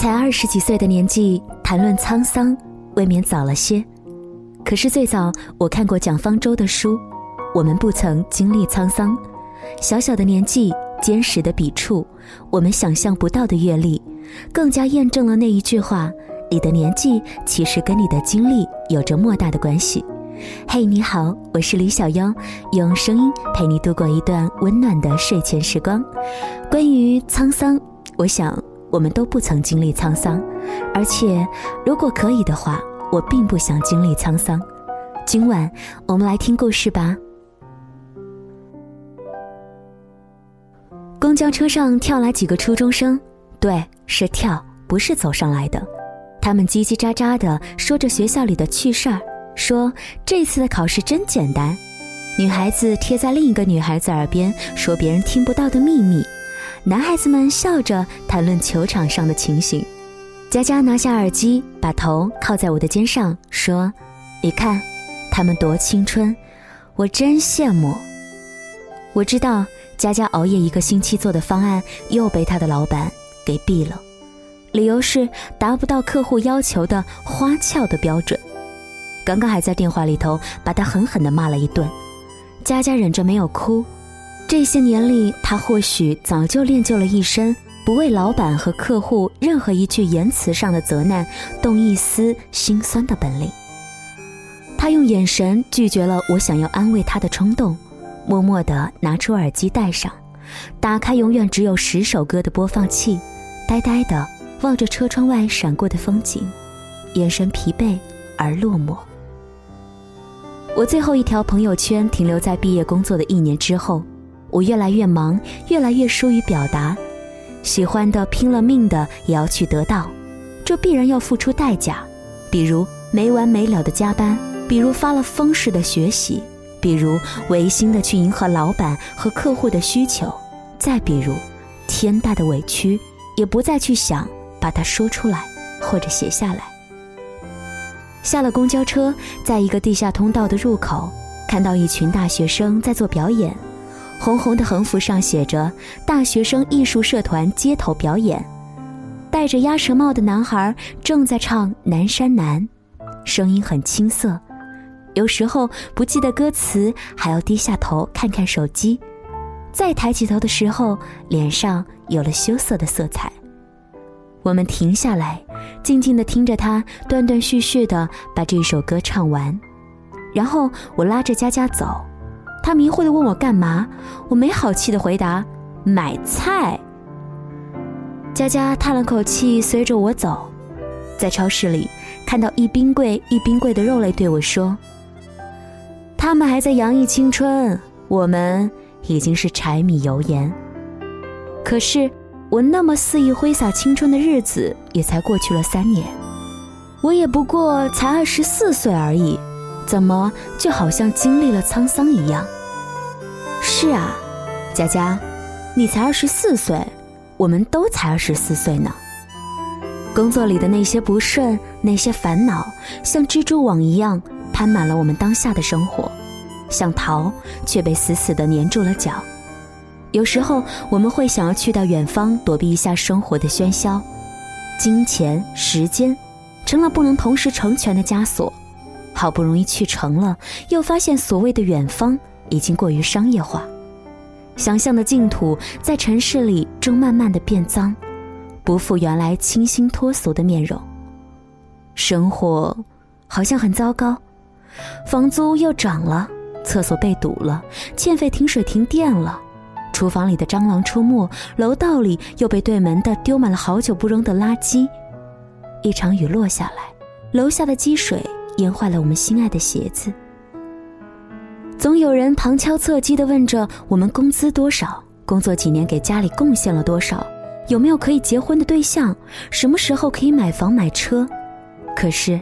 才二十几岁的年纪谈论沧桑，未免早了些。可是最早我看过蒋方舟的书，我们不曾经历沧桑。小小的年纪，坚实的笔触，我们想象不到的阅历，更加验证了那一句话：你的年纪其实跟你的经历有着莫大的关系。嘿，你好，我是李小妖，用声音陪你度过一段温暖的睡前时光。关于沧桑，我想我们都不曾经历沧桑，而且如果可以的话，我并不想经历沧桑。今晚我们来听故事吧。公交车上跳来几个初中生，对，是跳，不是走上来的。他们叽叽喳喳的说着学校里的趣事儿。说这次的考试真简单，女孩子贴在另一个女孩子耳边说别人听不到的秘密，男孩子们笑着谈论球场上的情形。佳佳拿下耳机，把头靠在我的肩上，说：“你看，他们多青春，我真羡慕。”我知道佳佳熬夜一个星期做的方案又被他的老板给毙了，理由是达不到客户要求的花俏的标准。刚刚还在电话里头把他狠狠地骂了一顿，佳佳忍着没有哭。这些年里，他或许早就练就了一身不为老板和客户任何一句言辞上的责难动一丝心酸的本领。他用眼神拒绝了我想要安慰他的冲动，默默地拿出耳机戴上，打开永远只有十首歌的播放器，呆呆地望着车窗外闪过的风景，眼神疲惫而落寞。我最后一条朋友圈停留在毕业工作的一年之后，我越来越忙，越来越疏于表达，喜欢的拼了命的也要去得到，这必然要付出代价，比如没完没了的加班，比如发了疯似的学习，比如违心的去迎合老板和客户的需求，再比如天大的委屈也不再去想把它说出来或者写下来。下了公交车，在一个地下通道的入口，看到一群大学生在做表演，红红的横幅上写着“大学生艺术社团街头表演”。戴着鸭舌帽的男孩正在唱《南山南》，声音很青涩，有时候不记得歌词，还要低下头看看手机，再抬起头的时候，脸上有了羞涩的色彩。我们停下来。静静地听着他断断续续地把这首歌唱完，然后我拉着佳佳走，他迷糊地问我干嘛，我没好气地回答：买菜。佳佳叹了口气，随着我走，在超市里看到一冰柜一冰柜的肉类，对我说：“他们还在洋溢青春，我们已经是柴米油盐。”可是。我那么肆意挥洒青春的日子也才过去了三年，我也不过才二十四岁而已，怎么就好像经历了沧桑一样？是啊，佳佳，你才二十四岁，我们都才二十四岁呢。工作里的那些不顺，那些烦恼，像蜘蛛网一样攀满了我们当下的生活，想逃却被死死地粘住了脚。有时候我们会想要去到远方躲避一下生活的喧嚣，金钱、时间，成了不能同时成全的枷锁。好不容易去成了，又发现所谓的远方已经过于商业化，想象的净土在城市里正慢慢的变脏，不复原来清新脱俗的面容。生活好像很糟糕，房租又涨了，厕所被堵了，欠费停水停电了。厨房里的蟑螂出没，楼道里又被对门的丢满了好久不扔的垃圾。一场雨落下来，楼下的积水淹坏了我们心爱的鞋子。总有人旁敲侧击的问着我们工资多少，工作几年给家里贡献了多少，有没有可以结婚的对象，什么时候可以买房买车。可是，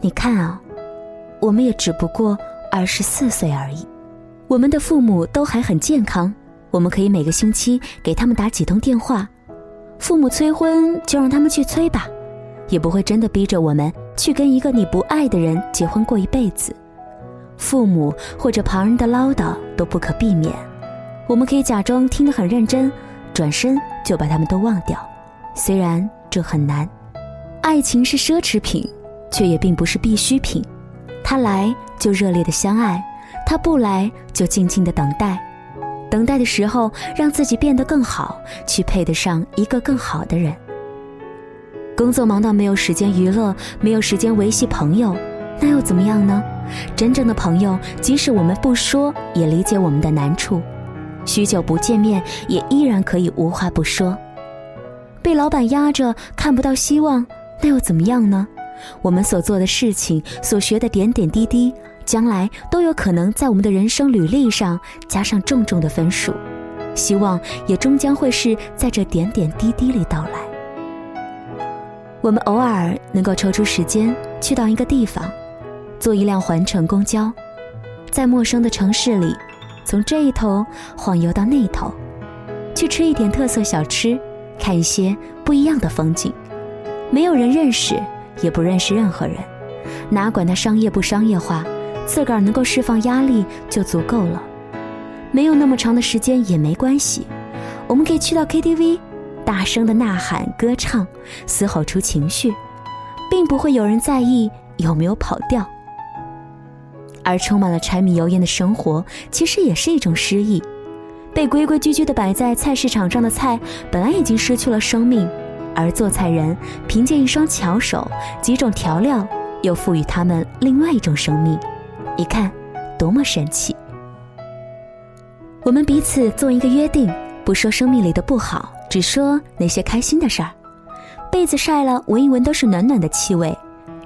你看啊，我们也只不过二十四岁而已，我们的父母都还很健康。我们可以每个星期给他们打几通电话，父母催婚就让他们去催吧，也不会真的逼着我们去跟一个你不爱的人结婚过一辈子。父母或者旁人的唠叨都不可避免，我们可以假装听得很认真，转身就把他们都忘掉，虽然这很难。爱情是奢侈品，却也并不是必需品。他来就热烈的相爱，他不来就静静的等待。等待的时候，让自己变得更好，去配得上一个更好的人。工作忙到没有时间娱乐，没有时间维系朋友，那又怎么样呢？真正的朋友，即使我们不说，也理解我们的难处；许久不见面，也依然可以无话不说。被老板压着，看不到希望，那又怎么样呢？我们所做的事情，所学的点点滴滴，将来都有可能在我们的人生履历上加上重重的分数。希望也终将会是在这点点滴滴里到来。我们偶尔能够抽出时间去到一个地方，坐一辆环城公交，在陌生的城市里，从这一头晃悠到那头，去吃一点特色小吃，看一些不一样的风景。没有人认识。也不认识任何人，哪管他商业不商业化，自个儿能够释放压力就足够了。没有那么长的时间也没关系，我们可以去到 KTV，大声的呐喊、歌唱，嘶吼出情绪，并不会有人在意有没有跑调。而充满了柴米油盐的生活，其实也是一种诗意。被规规矩矩的摆在菜市场上的菜，本来已经失去了生命。而做菜人凭借一双巧手、几种调料，又赋予他们另外一种生命。你看，多么神奇！我们彼此做一个约定，不说生命里的不好，只说那些开心的事儿。被子晒了，闻一闻都是暖暖的气味。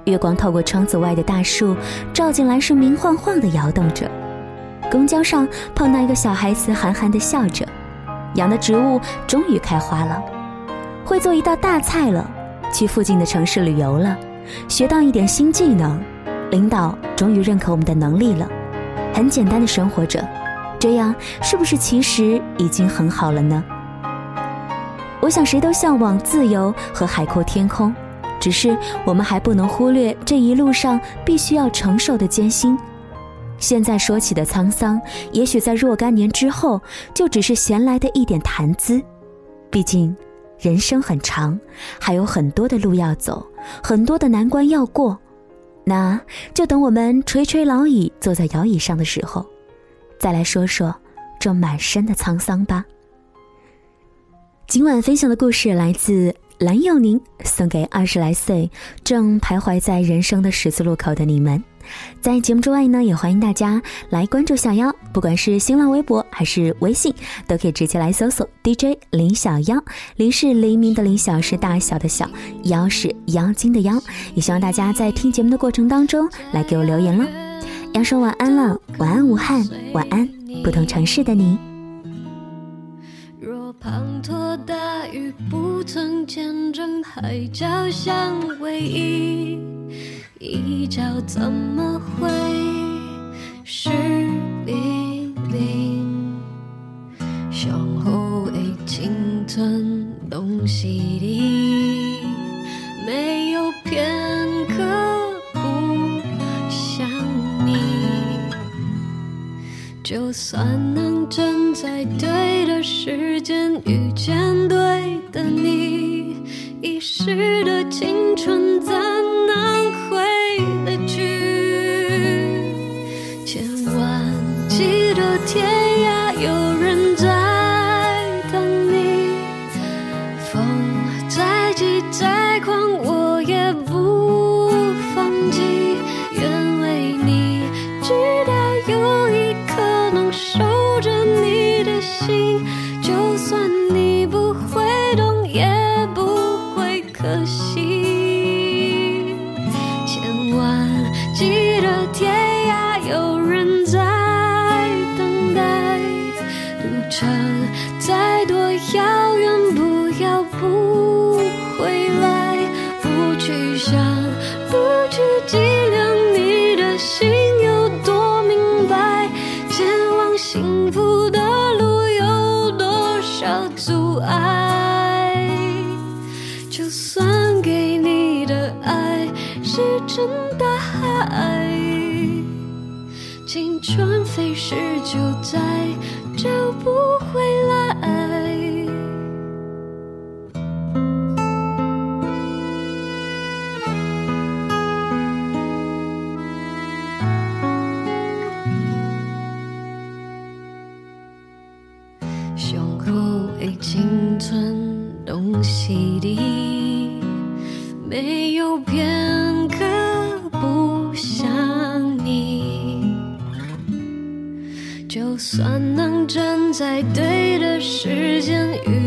月光透过窗子外的大树照进来，是明晃晃的摇动着。公交上碰到一个小孩子，憨憨的笑着。养的植物终于开花了。会做一道大菜了，去附近的城市旅游了，学到一点新技能，领导终于认可我们的能力了，很简单的生活着，这样是不是其实已经很好了呢？我想谁都向往自由和海阔天空，只是我们还不能忽略这一路上必须要承受的艰辛。现在说起的沧桑，也许在若干年之后，就只是闲来的一点谈资，毕竟。人生很长，还有很多的路要走，很多的难关要过，那就等我们垂垂老矣，坐在摇椅上的时候，再来说说这满身的沧桑吧。今晚分享的故事来自。蓝佑宁送给二十来岁正徘徊在人生的十字路口的你们。在节目之外呢，也欢迎大家来关注小妖，不管是新浪微博还是微信，都可以直接来搜索 DJ 林小妖。林是黎明的林，小是大小的小，妖是妖精的妖。也希望大家在听节目的过程当中来给我留言喽。要说晚安了，晚安武汉，晚安不同城市的你。若滂沱大雨不曾见证海角相偎依，一角怎么会湿淋淋？胸后已清寸东西里，就算能真在对的时间遇见对的你，遗失的青春再多遥远，不要不回来，不去想，不去计量，你的心有多明白？前往幸福的路有多少阻碍？就算给你的爱石沉大海，青春飞逝就在。找不回来。胸口已经存东西的算能站在对的时间。